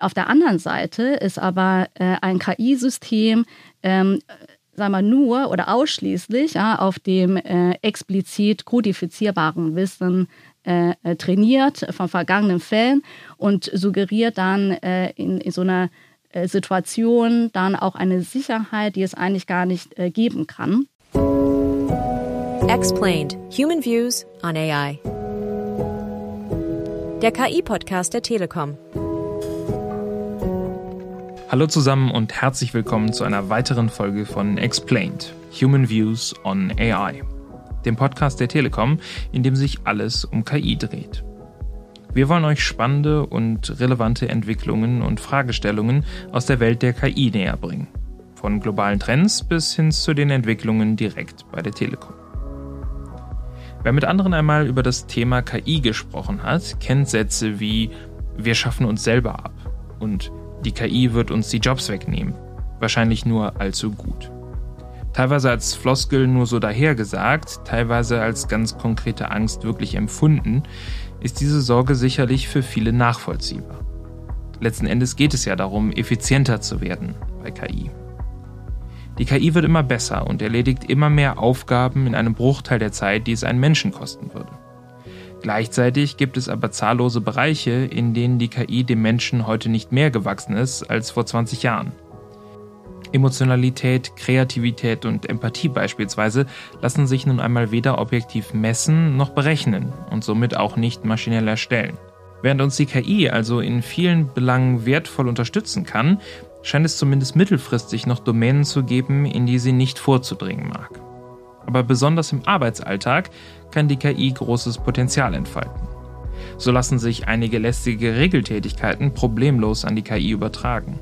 Auf der anderen Seite ist aber äh, ein KI-System ähm, sagen wir nur oder ausschließlich ja, auf dem äh, explizit kodifizierbaren Wissen äh, äh, trainiert von vergangenen Fällen und suggeriert dann äh, in, in, so einer äh, Situation dann auch eine Sicherheit, die es eigentlich gar nicht geben kann. Explained. Human Views on AI. Der KI-Podcast der Telekom. Hallo zusammen und herzlich willkommen zu einer weiteren Folge von Explained, Human Views on AI, dem Podcast der Telekom, in dem sich alles um KI dreht. Wir wollen euch spannende und relevante Entwicklungen und Fragestellungen aus der Welt der KI näher bringen. Von globalen Trends bis hin zu den Entwicklungen direkt bei der Telekom. Wer mit anderen einmal über das Thema KI gesprochen hat, kennt Sätze wie wir schaffen uns selber ab und die KI wird uns die Jobs wegnehmen. Wahrscheinlich nur allzu gut. Teilweise als Floskel nur so dahergesagt, teilweise als ganz konkrete Angst wirklich empfunden, ist diese Sorge sicherlich für viele nachvollziehbar. Letzten Endes geht es ja darum, effizienter zu werden bei KI. Die KI wird immer besser und erledigt immer mehr Aufgaben in einem Bruchteil der Zeit, die es einen Menschen kosten würde. Gleichzeitig gibt es aber zahllose Bereiche, in denen die KI dem Menschen heute nicht mehr gewachsen ist als vor 20 Jahren. Emotionalität, Kreativität und Empathie beispielsweise lassen sich nun einmal weder objektiv messen noch berechnen und somit auch nicht maschinell erstellen. Während uns die KI also in vielen Belangen wertvoll unterstützen kann, scheint es zumindest mittelfristig noch Domänen zu geben, in die sie nicht vorzudringen mag. Aber besonders im Arbeitsalltag kann die KI großes Potenzial entfalten. So lassen sich einige lästige Regeltätigkeiten problemlos an die KI übertragen.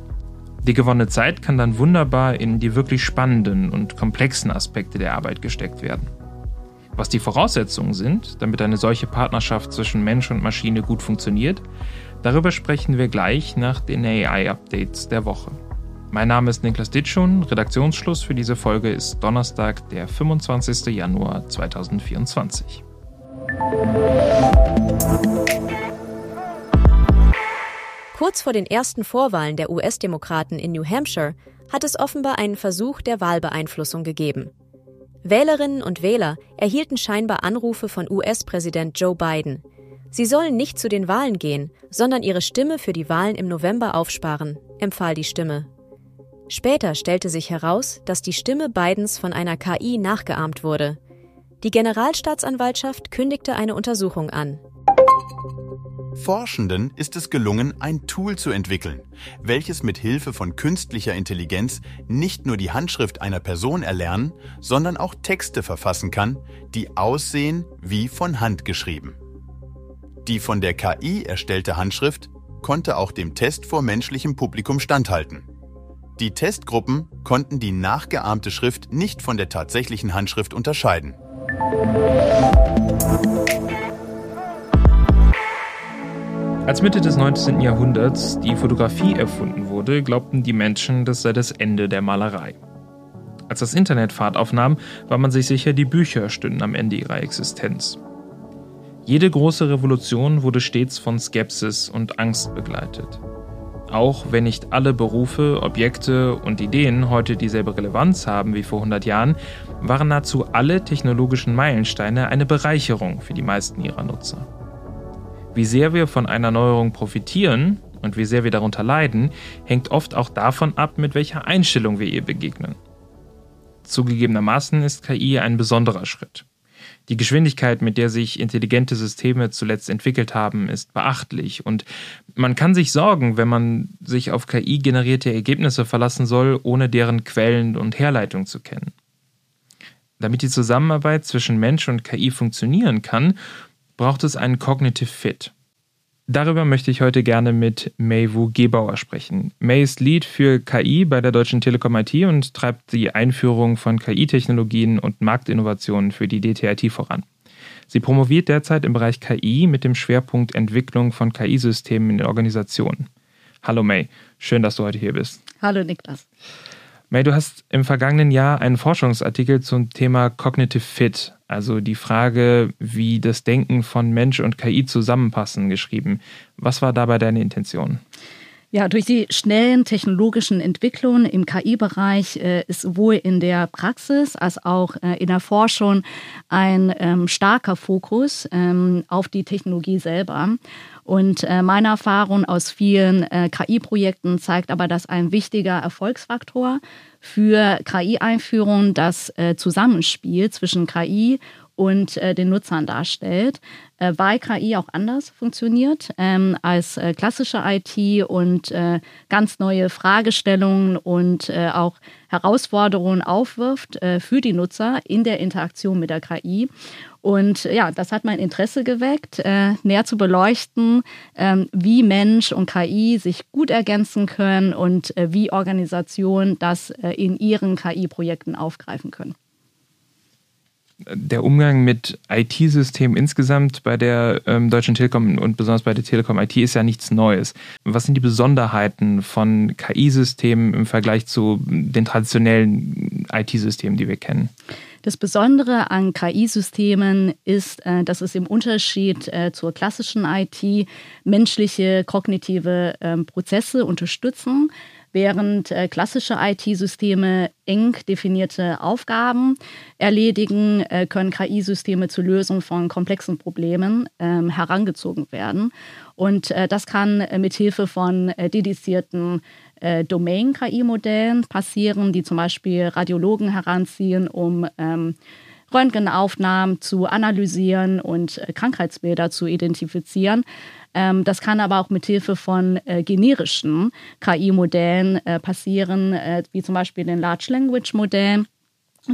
Die gewonnene Zeit kann dann wunderbar in die wirklich spannenden und komplexen Aspekte der Arbeit gesteckt werden. Was die Voraussetzungen sind, damit eine solche Partnerschaft zwischen Mensch und Maschine gut funktioniert, darüber sprechen wir gleich nach den AI-Updates der Woche. Mein Name ist Niklas Ditschun. Redaktionsschluss für diese Folge ist Donnerstag, der 25. Januar 2024. Kurz vor den ersten Vorwahlen der US-Demokraten in New Hampshire hat es offenbar einen Versuch der Wahlbeeinflussung gegeben. Wählerinnen und Wähler erhielten scheinbar Anrufe von US-Präsident Joe Biden. Sie sollen nicht zu den Wahlen gehen, sondern ihre Stimme für die Wahlen im November aufsparen, empfahl die Stimme. Später stellte sich heraus, dass die Stimme Bidens von einer KI nachgeahmt wurde. Die Generalstaatsanwaltschaft kündigte eine Untersuchung an. Forschenden ist es gelungen, ein Tool zu entwickeln, welches mit Hilfe von künstlicher Intelligenz nicht nur die Handschrift einer Person erlernen, sondern auch Texte verfassen kann, die aussehen wie von Hand geschrieben. Die von der KI erstellte Handschrift konnte auch dem Test vor menschlichem Publikum standhalten. Die Testgruppen konnten die nachgeahmte Schrift nicht von der tatsächlichen Handschrift unterscheiden. Als Mitte des 19. Jahrhunderts die Fotografie erfunden wurde, glaubten die Menschen, das sei das Ende der Malerei. Als das Internet Fahrt aufnahm, war man sich sicher, die Bücher stünden am Ende ihrer Existenz. Jede große Revolution wurde stets von Skepsis und Angst begleitet. Auch wenn nicht alle Berufe, Objekte und Ideen heute dieselbe Relevanz haben wie vor 100 Jahren, waren nahezu alle technologischen Meilensteine eine Bereicherung für die meisten ihrer Nutzer. Wie sehr wir von einer Neuerung profitieren und wie sehr wir darunter leiden, hängt oft auch davon ab, mit welcher Einstellung wir ihr begegnen. Zugegebenermaßen ist KI ein besonderer Schritt. Die Geschwindigkeit, mit der sich intelligente Systeme zuletzt entwickelt haben, ist beachtlich und man kann sich sorgen, wenn man sich auf KI-generierte Ergebnisse verlassen soll, ohne deren Quellen und Herleitung zu kennen. Damit die Zusammenarbeit zwischen Mensch und KI funktionieren kann, braucht es einen Cognitive Fit. Darüber möchte ich heute gerne mit May Wu Gebauer sprechen. May ist Lead für KI bei der Deutschen Telekom IT und treibt die Einführung von KI-Technologien und Marktinnovationen für die DTIT voran. Sie promoviert derzeit im Bereich KI mit dem Schwerpunkt Entwicklung von KI-Systemen in den Organisationen. Hallo May, schön, dass du heute hier bist. Hallo Niklas. May, du hast im vergangenen Jahr einen Forschungsartikel zum Thema Cognitive Fit, also die Frage, wie das Denken von Mensch und KI zusammenpassen, geschrieben. Was war dabei deine Intention? Ja, durch die schnellen technologischen Entwicklungen im KI-Bereich äh, ist sowohl in der Praxis als auch äh, in der Forschung ein ähm, starker Fokus ähm, auf die Technologie selber. Und äh, meine Erfahrung aus vielen äh, KI-Projekten zeigt aber, dass ein wichtiger Erfolgsfaktor für KI-Einführung das äh, Zusammenspiel zwischen KI und äh, den Nutzern darstellt, äh, KI auch anders funktioniert ähm, als äh, klassische IT und äh, ganz neue Fragestellungen und äh, auch Herausforderungen aufwirft äh, für die Nutzer in der Interaktion mit der KI. Und ja, das hat mein Interesse geweckt, näher zu beleuchten, ähm, wie Mensch und KI sich gut ergänzen können und wie Organisationen das in ihren KI-Projekten aufgreifen können der Umgang mit IT-Systemen insgesamt bei der ähm, Deutschen Telekom und besonders bei der Telekom IT ist ja nichts Neues. Was sind die Besonderheiten von KI-Systemen im Vergleich zu den traditionellen IT-Systemen, die wir kennen? Das Besondere an KI-Systemen ist, äh, dass es im Unterschied äh, zur klassischen IT menschliche kognitive ähm, Prozesse unterstützen während äh, klassische IT-Systeme eng definierte Aufgaben erledigen, äh, können KI-Systeme zur Lösung von komplexen Problemen ähm, herangezogen werden. Und äh, das kann äh, mit Hilfe von äh, dedizierten äh, Domain-KI-Modellen passieren, die zum Beispiel Radiologen heranziehen, um ähm, Röntgenaufnahmen zu analysieren und äh, Krankheitsbilder zu identifizieren. Ähm, das kann aber auch mit Hilfe von äh, generischen KI-Modellen äh, passieren, wie zum Beispiel den Large Language Modellen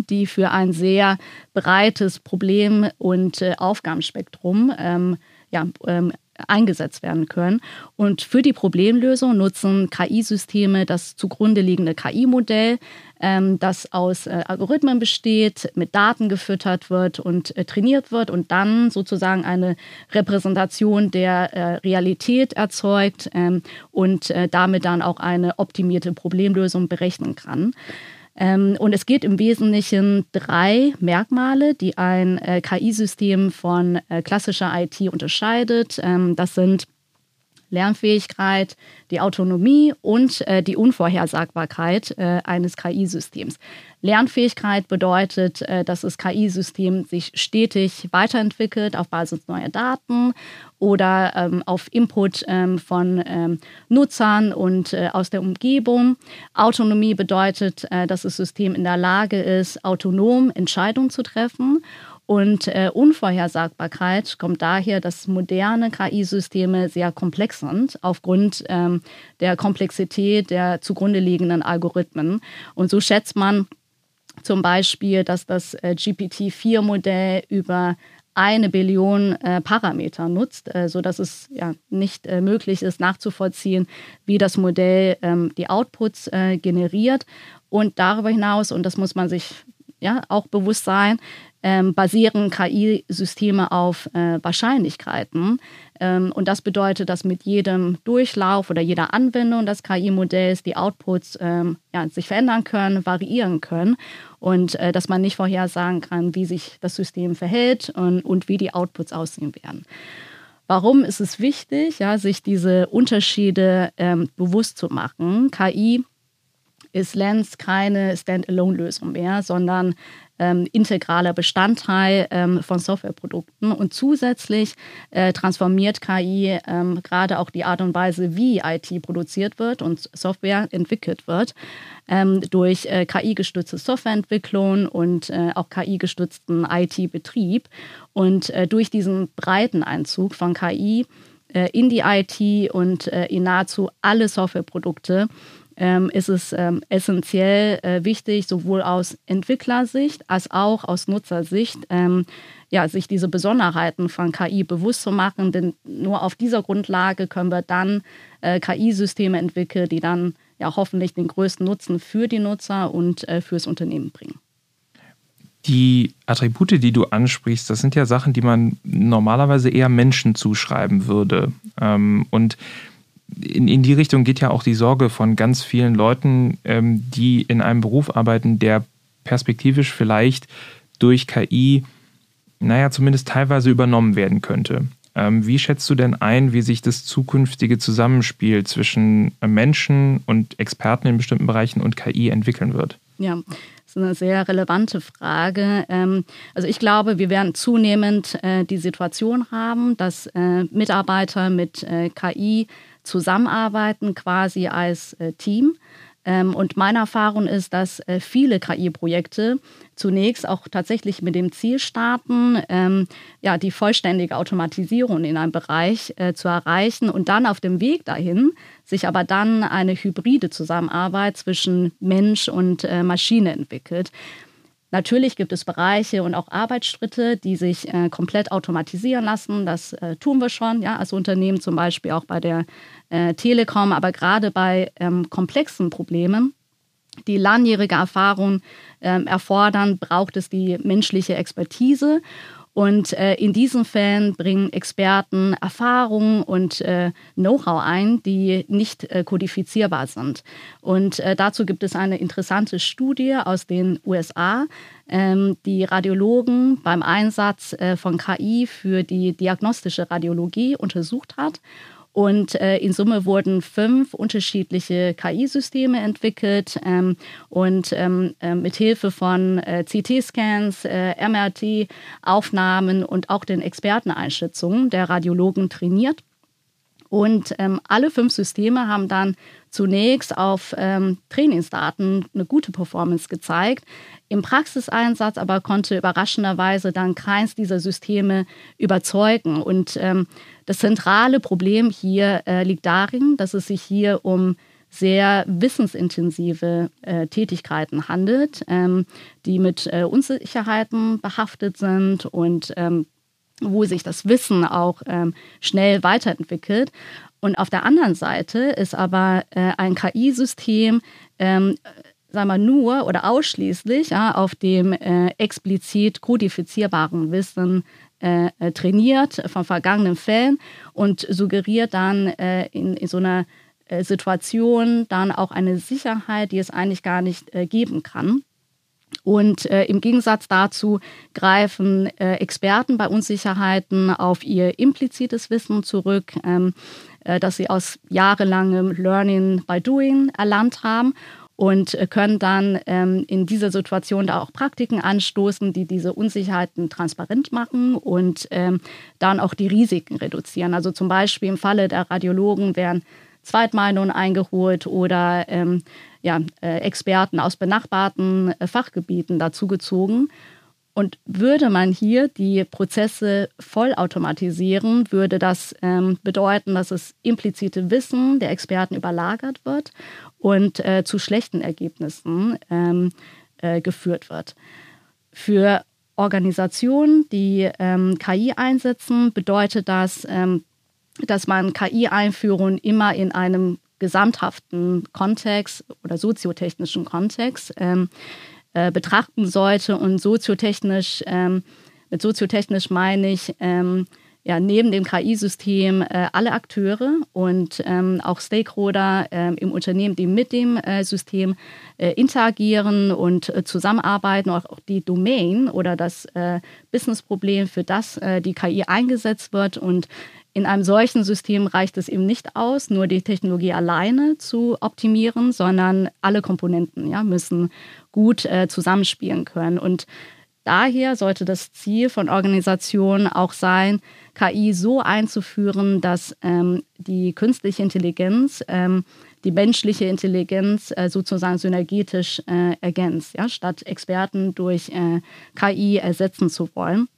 die für ein sehr breites Problem- und äh, Aufgabenspektrum ähm, ja, ähm, eingesetzt werden können. Und für die Problemlösung nutzen KI-Systeme das zugrunde liegende KI-Modell, ähm, das aus äh, Algorithmen besteht, mit Daten gefüttert wird und äh, trainiert wird und dann sozusagen eine Repräsentation der äh, Realität erzeugt ähm, und äh, damit dann auch eine optimierte Problemlösung berechnen kann. Ähm, und es geht im Wesentlichen drei Merkmale, die ein äh, KI-System von äh, klassischer IT unterscheidet. Ähm, das sind Lernfähigkeit, die Autonomie und äh, die Unvorhersagbarkeit äh, eines KI-Systems. Lernfähigkeit bedeutet, äh, dass das KI-System sich stetig weiterentwickelt auf Basis neuer Daten oder ähm, auf Input ähm, von ähm, Nutzern und äh, aus der Umgebung. Autonomie bedeutet, äh, dass das System in der Lage ist, autonom Entscheidungen zu treffen und äh, Unvorhersagbarkeit kommt daher, dass moderne KI-Systeme sehr komplex sind, aufgrund ähm, der Komplexität der zugrunde liegenden Algorithmen. Und so schätzt man zum Beispiel, dass das äh, GPT-4-Modell über eine Billion äh, Parameter nutzt, äh, sodass es ja nicht äh, möglich ist, nachzuvollziehen, wie das Modell ähm, die Outputs äh, generiert. Und darüber hinaus, und das muss man sich ja auch bewusst sein, ähm, basieren KI-Systeme auf äh, Wahrscheinlichkeiten. Ähm, und das bedeutet, dass mit jedem Durchlauf oder jeder Anwendung des KI-Modells die Outputs ähm, ja, sich verändern können, variieren können und äh, dass man nicht vorhersagen kann, wie sich das System verhält und, und wie die Outputs aussehen werden. Warum ist es wichtig, ja, sich diese Unterschiede ähm, bewusst zu machen? KI ist Lens keine Standalone-Lösung mehr, sondern ähm, integraler Bestandteil ähm, von Softwareprodukten. Und zusätzlich äh, transformiert KI ähm, gerade auch die Art und Weise, wie IT produziert wird und Software entwickelt wird, ähm, durch äh, KI-gestützte Softwareentwicklung und äh, auch KI-gestützten IT-Betrieb. Und äh, durch diesen breiten Einzug von KI äh, in die IT und äh, in nahezu alle Softwareprodukte ähm, ist es ähm, essentiell äh, wichtig, sowohl aus Entwicklersicht als auch aus Nutzersicht, ähm, ja, sich diese Besonderheiten von KI bewusst zu machen. Denn nur auf dieser Grundlage können wir dann äh, KI-Systeme entwickeln, die dann ja hoffentlich den größten Nutzen für die Nutzer und äh, fürs Unternehmen bringen. Die Attribute, die du ansprichst, das sind ja Sachen, die man normalerweise eher Menschen zuschreiben würde. Ähm, und in, in die Richtung geht ja auch die Sorge von ganz vielen Leuten, ähm, die in einem Beruf arbeiten, der perspektivisch vielleicht durch KI, naja, zumindest teilweise übernommen werden könnte. Ähm, wie schätzt du denn ein, wie sich das zukünftige Zusammenspiel zwischen Menschen und Experten in bestimmten Bereichen und KI entwickeln wird? Ja, das ist eine sehr relevante Frage. Ähm, also ich glaube, wir werden zunehmend äh, die Situation haben, dass äh, Mitarbeiter mit äh, KI zusammenarbeiten, quasi als Team. Ähm, und meine Erfahrung ist, dass äh, viele KI-Projekte zunächst auch tatsächlich mit dem Ziel starten, ähm, ja, die vollständige Automatisierung in einem Bereich äh, zu erreichen und dann auf dem Weg dahin sich aber dann eine hybride Zusammenarbeit zwischen Mensch und äh, Maschine entwickelt. Natürlich gibt es Bereiche und auch Arbeitsschritte, die sich äh, komplett automatisieren lassen. Das äh, tun wir schon, ja, als Unternehmen zum Beispiel auch bei der äh, Telekom, aber gerade bei ähm, komplexen Problemen, die langjährige Erfahrung ähm, erfordern, braucht es die menschliche Expertise. Und äh, in diesen Fällen bringen Experten Erfahrungen und äh, Know-how ein, die nicht äh, kodifizierbar sind. Und äh, dazu gibt es eine interessante Studie aus den USA, ähm, die Radiologen beim Einsatz äh, von KI für die diagnostische Radiologie untersucht hat. Und äh, in Summe wurden fünf unterschiedliche KI-Systeme entwickelt ähm, und ähm, äh, mit Hilfe von äh, CT-Scans, äh, MRT-Aufnahmen und auch den Experteneinschätzungen der Radiologen trainiert. Und ähm, alle fünf Systeme haben dann zunächst auf ähm, Trainingsdaten eine gute Performance gezeigt. Im Praxiseinsatz aber konnte überraschenderweise dann keins dieser Systeme überzeugen. Und ähm, das zentrale Problem hier äh, liegt darin, dass es sich hier um sehr wissensintensive äh, Tätigkeiten handelt, ähm, die mit äh, Unsicherheiten behaftet sind und ähm, wo sich das Wissen auch ähm, schnell weiterentwickelt. Und auf der anderen Seite ist aber äh, ein KI-System, ähm, sagen wir nur oder ausschließlich ja, auf dem äh, explizit kodifizierbaren Wissen äh, äh, trainiert von vergangenen Fällen und suggeriert dann äh, in, in, so einer äh, Situation dann auch eine Sicherheit, die es eigentlich gar nicht geben kann. Und äh, im Gegensatz dazu greifen Experten bei Unsicherheiten auf ihr implizites Wissen zurück, ähm, das sie aus jahrelangem Learning by Doing erlernt haben und äh, können dann ähm, in dieser Situation da auch Praktiken anstoßen, die diese Unsicherheiten transparent machen und ähm, dann auch die Risiken reduzieren. Also zum Beispiel im Falle der Radiologen werden Zweitmeinungen eingeholt oder ähm, ja, äh, Experten aus benachbarten äh, Fachgebieten dazugezogen. Und würde man hier die Prozesse vollautomatisieren, würde das ähm, bedeuten, dass das implizite Wissen der Experten überlagert wird und äh, zu schlechten Ergebnissen ähm, äh, geführt wird. Für Organisationen, die ähm, KI einsetzen, bedeutet das, ähm, dass man KI-Einführung immer in einem gesamthaften Kontext oder soziotechnischen Kontext ähm, äh, betrachten sollte. Und soziotechnisch, ähm, mit soziotechnisch meine ich, ähm, ja, neben dem KI-System äh, alle Akteure und ähm, auch Stakeholder äh, im Unternehmen, die mit dem äh, System äh, interagieren und äh, zusammenarbeiten, auch, auch, die Domain oder das äh, Businessproblem, für das die KI eingesetzt wird. Und in einem solchen System reicht es eben nicht aus, nur die Technologie alleine zu optimieren, sondern alle Komponenten ja, müssen gut zusammenspielen können. Und daher sollte das Ziel von Organisationen auch sein, KI so einzuführen, dass ähm, die künstliche Intelligenz ähm, die menschliche Intelligenz äh, sozusagen synergetisch äh, ergänzt, ja, statt Experten durch äh, KI ersetzen zu wollen.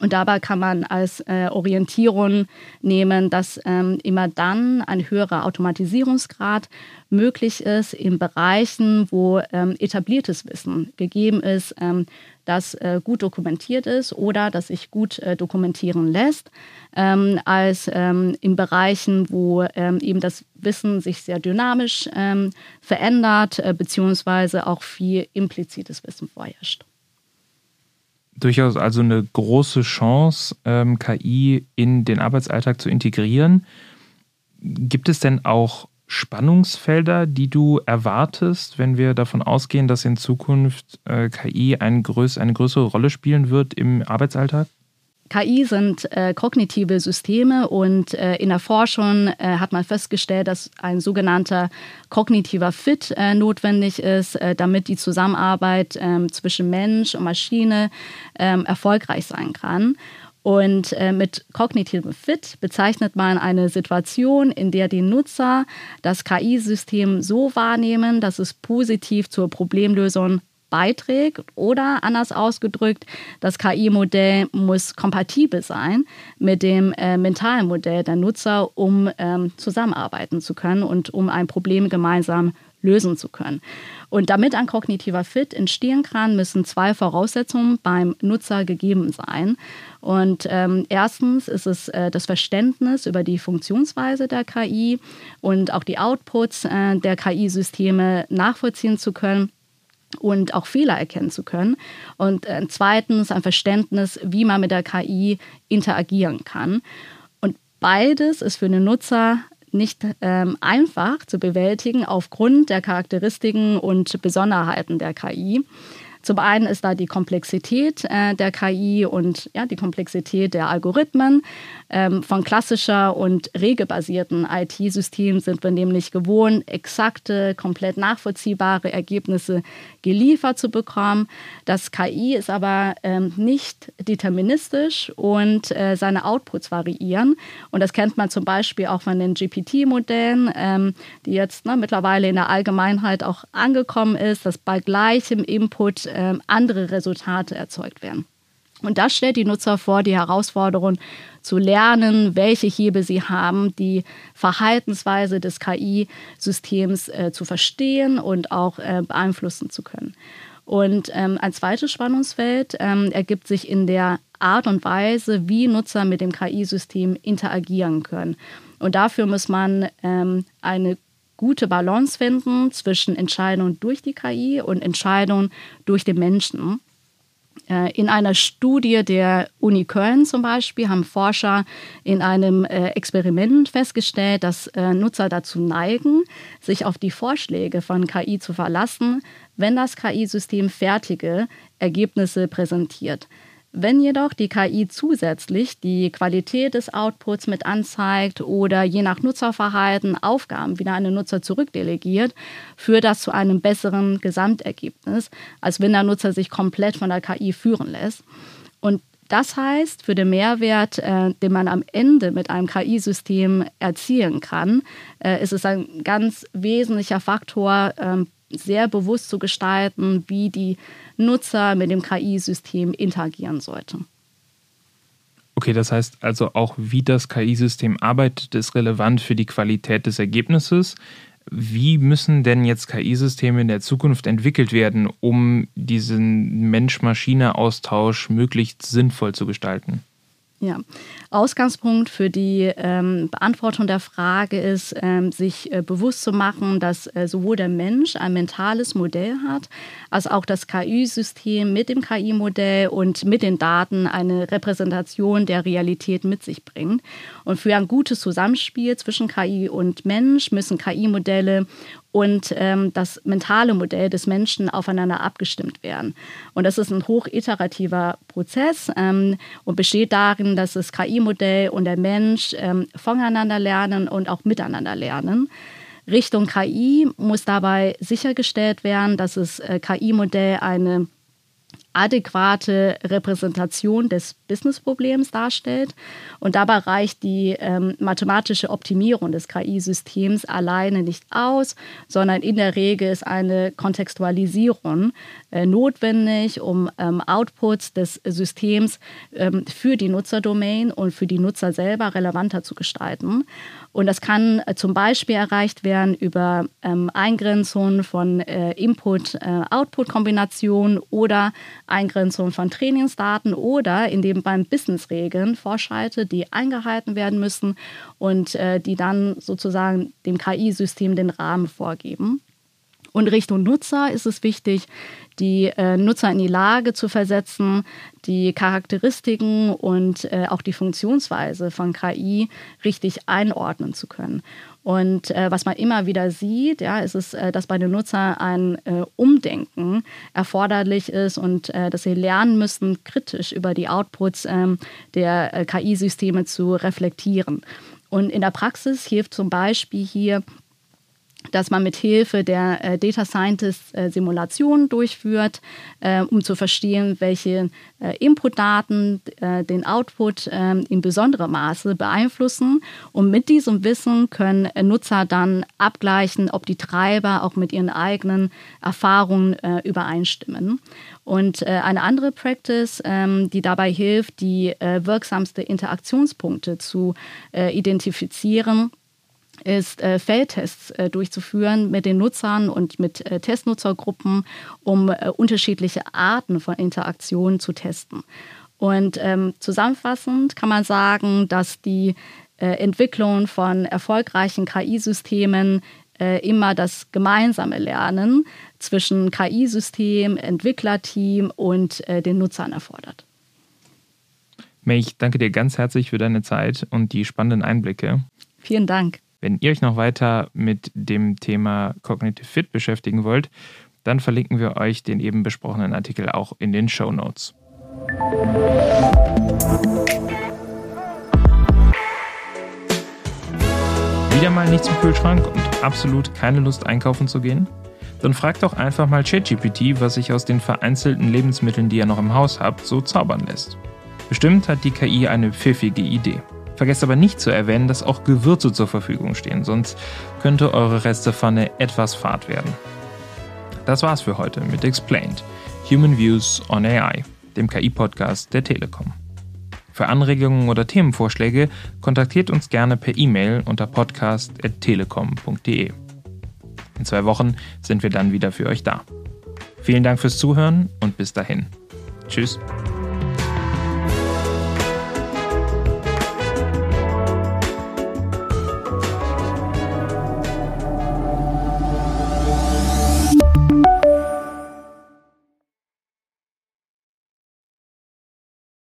Und dabei kann man als äh, Orientierung nehmen, dass ähm, immer dann ein höherer Automatisierungsgrad möglich ist in Bereichen, wo ähm, etabliertes Wissen gegeben ist, ähm, das äh, gut dokumentiert ist oder das sich gut äh, dokumentieren lässt, ähm, als ähm, in Bereichen, wo ähm, eben das Wissen sich sehr dynamisch verändert, äh, beziehungsweise auch viel implizites Wissen vorherrscht. Durchaus also eine große Chance, ähm, KI in den Arbeitsalltag zu integrieren. Gibt es denn auch Spannungsfelder, die du erwartest, wenn wir davon ausgehen, dass in Zukunft äh, KI ein größ eine größere Rolle spielen wird im Arbeitsalltag? KI sind äh, kognitive Systeme und äh, in der Forschung äh, hat man festgestellt, dass ein sogenannter kognitiver Fit äh, notwendig ist, äh, damit die Zusammenarbeit ähm, zwischen Mensch und Maschine ähm, erfolgreich sein kann. Und äh, mit kognitivem Fit bezeichnet man eine Situation, in der die Nutzer das KI-System so wahrnehmen, dass es positiv zur Problemlösung beiträgt oder anders ausgedrückt, das KI-Modell muss kompatibel sein mit dem äh, mentalen Modell der Nutzer, um ähm, zusammenarbeiten zu können und um ein Problem gemeinsam lösen zu können. Und damit ein kognitiver Fit entstehen kann, müssen zwei Voraussetzungen beim Nutzer gegeben sein. Und ähm, erstens ist es äh, das Verständnis über die Funktionsweise der KI und auch die Outputs äh, der KI-Systeme nachvollziehen zu können und auch Fehler erkennen zu können. Und äh, zweitens ein Verständnis, wie man mit der KI interagieren kann. Und beides ist für den Nutzer nicht ähm, einfach zu bewältigen aufgrund der Charakteristiken und Besonderheiten der KI. Zum einen ist da die Komplexität äh, der KI und ja, die Komplexität der Algorithmen. Ähm, von klassischer und regelbasierten IT-Systemen sind wir nämlich gewohnt, exakte, komplett nachvollziehbare Ergebnisse geliefert zu bekommen. Das KI ist aber ähm, nicht deterministisch und äh, seine Outputs variieren. Und das kennt man zum Beispiel auch von den GPT-Modellen, ähm, die jetzt ne, mittlerweile in der Allgemeinheit auch angekommen ist, dass bei gleichem Input äh, andere Resultate erzeugt werden. Und das stellt die Nutzer vor, die Herausforderung zu lernen, welche Hebel sie haben, die Verhaltensweise des KI-Systems äh, zu verstehen und auch äh, beeinflussen zu können. Und ähm, ein zweites Spannungsfeld ähm, ergibt sich in der Art und Weise, wie Nutzer mit dem KI-System interagieren können. Und dafür muss man ähm, eine gute Balance finden zwischen Entscheidungen durch die KI und Entscheidungen durch den Menschen. Äh, in einer Studie der Uni Köln zum Beispiel haben Forscher in einem äh, Experiment festgestellt, dass äh, Nutzer dazu neigen, sich auf die Vorschläge von KI zu verlassen, wenn das KI-System fertige Ergebnisse präsentiert. Wenn jedoch die KI zusätzlich die Qualität des Outputs mit anzeigt oder je nach Nutzerverhalten Aufgaben wieder an den Nutzer zurückdelegiert, führt das zu einem besseren Gesamtergebnis, als wenn der Nutzer sich komplett von der KI führen lässt. Und das heißt, für den Mehrwert, äh, den man am Ende mit einem KI-System erzielen kann, äh, ist es ein ganz wesentlicher Faktor, äh, sehr bewusst zu gestalten, wie die Nutzer mit dem KI-System interagieren sollten. Okay, das heißt also auch, wie das KI-System arbeitet, ist relevant für die Qualität des Ergebnisses. Wie müssen denn jetzt KI-Systeme in der Zukunft entwickelt werden, um diesen Mensch-Maschine-Austausch möglichst sinnvoll zu gestalten? Ja, Ausgangspunkt für die ähm, Beantwortung der Frage ist, ähm, sich äh, bewusst zu machen, dass äh, sowohl der Mensch ein mentales Modell hat, als auch das KI-System mit dem KI-Modell und mit den Daten eine Repräsentation der Realität mit sich bringt. Und für ein gutes Zusammenspiel zwischen KI und Mensch müssen KI-Modelle und ähm, das mentale Modell des Menschen aufeinander abgestimmt werden. Und das ist ein hochiterativer Prozess ähm, und besteht darin, dass das KI-Modell und der Mensch ähm, voneinander lernen und auch miteinander lernen. Richtung KI muss dabei sichergestellt werden, dass das äh, KI-Modell eine adäquate Repräsentation des Businessproblems darstellt. Und dabei reicht die ähm, mathematische Optimierung des KI-Systems alleine nicht aus, sondern in der Regel ist eine Kontextualisierung äh, notwendig, um ähm, Outputs des Systems ähm, für die Nutzerdomain und für die Nutzer selber relevanter zu gestalten. Und das kann äh, zum Beispiel erreicht werden über ähm, Eingrenzung von äh, Input-Output-Kombinationen oder Eingrenzung von Trainingsdaten oder indem beim Business-Regeln Vorschaltet, die eingehalten werden müssen und äh, die dann sozusagen dem KI-System den Rahmen vorgeben. Und Richtung Nutzer ist es wichtig, die äh, Nutzer in die Lage zu versetzen, die Charakteristiken und äh, auch die Funktionsweise von KI richtig einordnen zu können. Und äh, was man immer wieder sieht, ja, ist es, äh, dass bei den Nutzern ein äh, Umdenken erforderlich ist und äh, dass sie lernen müssen, kritisch über die Outputs ähm, der KI-Systeme zu reflektieren. Und in der Praxis hilft zum Beispiel hier dass man mit Hilfe der äh, Data Scientist äh, Simulationen durchführt, äh, um zu verstehen, welche äh, Inputdaten äh, den Output ähm, in besonderem Maße beeinflussen. Und mit diesem Wissen können äh, Nutzer dann abgleichen, ob die Treiber auch mit ihren eigenen Erfahrungen übereinstimmen. Und eine andere Practice, ähm, die dabei hilft, die wirksamste Interaktionspunkte zu identifizieren, ist, äh, Feldtests äh, durchzuführen mit den Nutzern und mit äh, Testnutzergruppen, um äh, unterschiedliche Arten von Interaktionen zu testen. Und ähm, zusammenfassend kann man sagen, dass die äh, Entwicklung von erfolgreichen KI-Systemen äh, immer das gemeinsame Lernen zwischen KI-System, Entwicklerteam und den Nutzern erfordert. May, ich danke dir ganz herzlich für deine Zeit und die spannenden Einblicke. Vielen Dank. Wenn ihr euch noch weiter mit dem Thema Cognitive Fit beschäftigen wollt, dann verlinken wir euch den eben besprochenen Artikel auch in den Show Notes. Wieder mal nichts im Kühlschrank und absolut keine Lust einkaufen zu gehen? Dann fragt doch einfach mal ChatGPT, was sich aus den vereinzelten Lebensmitteln, die ihr noch im Haus habt, so zaubern lässt. Bestimmt hat die KI eine pfiffige Idee. Vergesst aber nicht zu erwähnen, dass auch Gewürze zur Verfügung stehen, sonst könnte eure Restepfanne etwas fad werden. Das war's für heute mit Explained, Human Views on AI, dem KI-Podcast der Telekom. Für Anregungen oder Themenvorschläge kontaktiert uns gerne per E-Mail unter podcast.telekom.de. In zwei Wochen sind wir dann wieder für euch da. Vielen Dank fürs Zuhören und bis dahin. Tschüss.